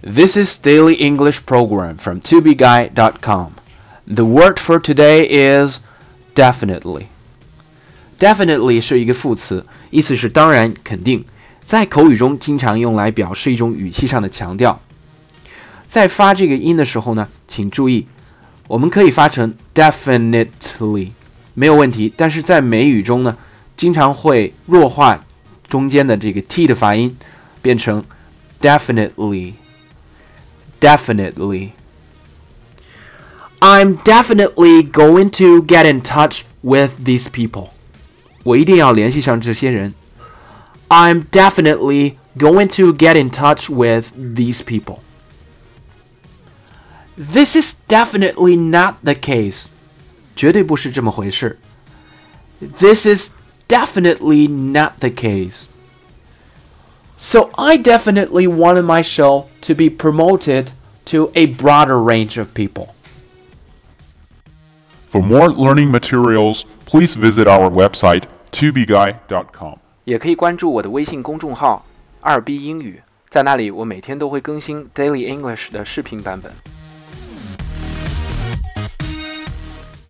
This is Daily English Program from tobeguy.com. The word for today is definitely. Definitely 是一个副词，意思是当然、肯定，在口语中经常用来表示一种语气上的强调。在发这个音的时候呢，请注意，我们可以发成 definitely，没有问题。但是在美语中呢，经常会弱化中间的这个 t 的发音，变成 definitely。definitely. I'm definitely going to get in touch with these people. 我一定要联系上这些人。I'm definitely going to get in touch with these people. This is definitely not the case. 绝对不是这么回事。This is definitely not the case. So I definitely wanted my show to be promoted to a broader range of people. For more learning materials, please visit our website tobeguy.com. 也可以关注我的微信公众号“二 B 英语”，在那里我每天都会更新 Daily English 的视频版本。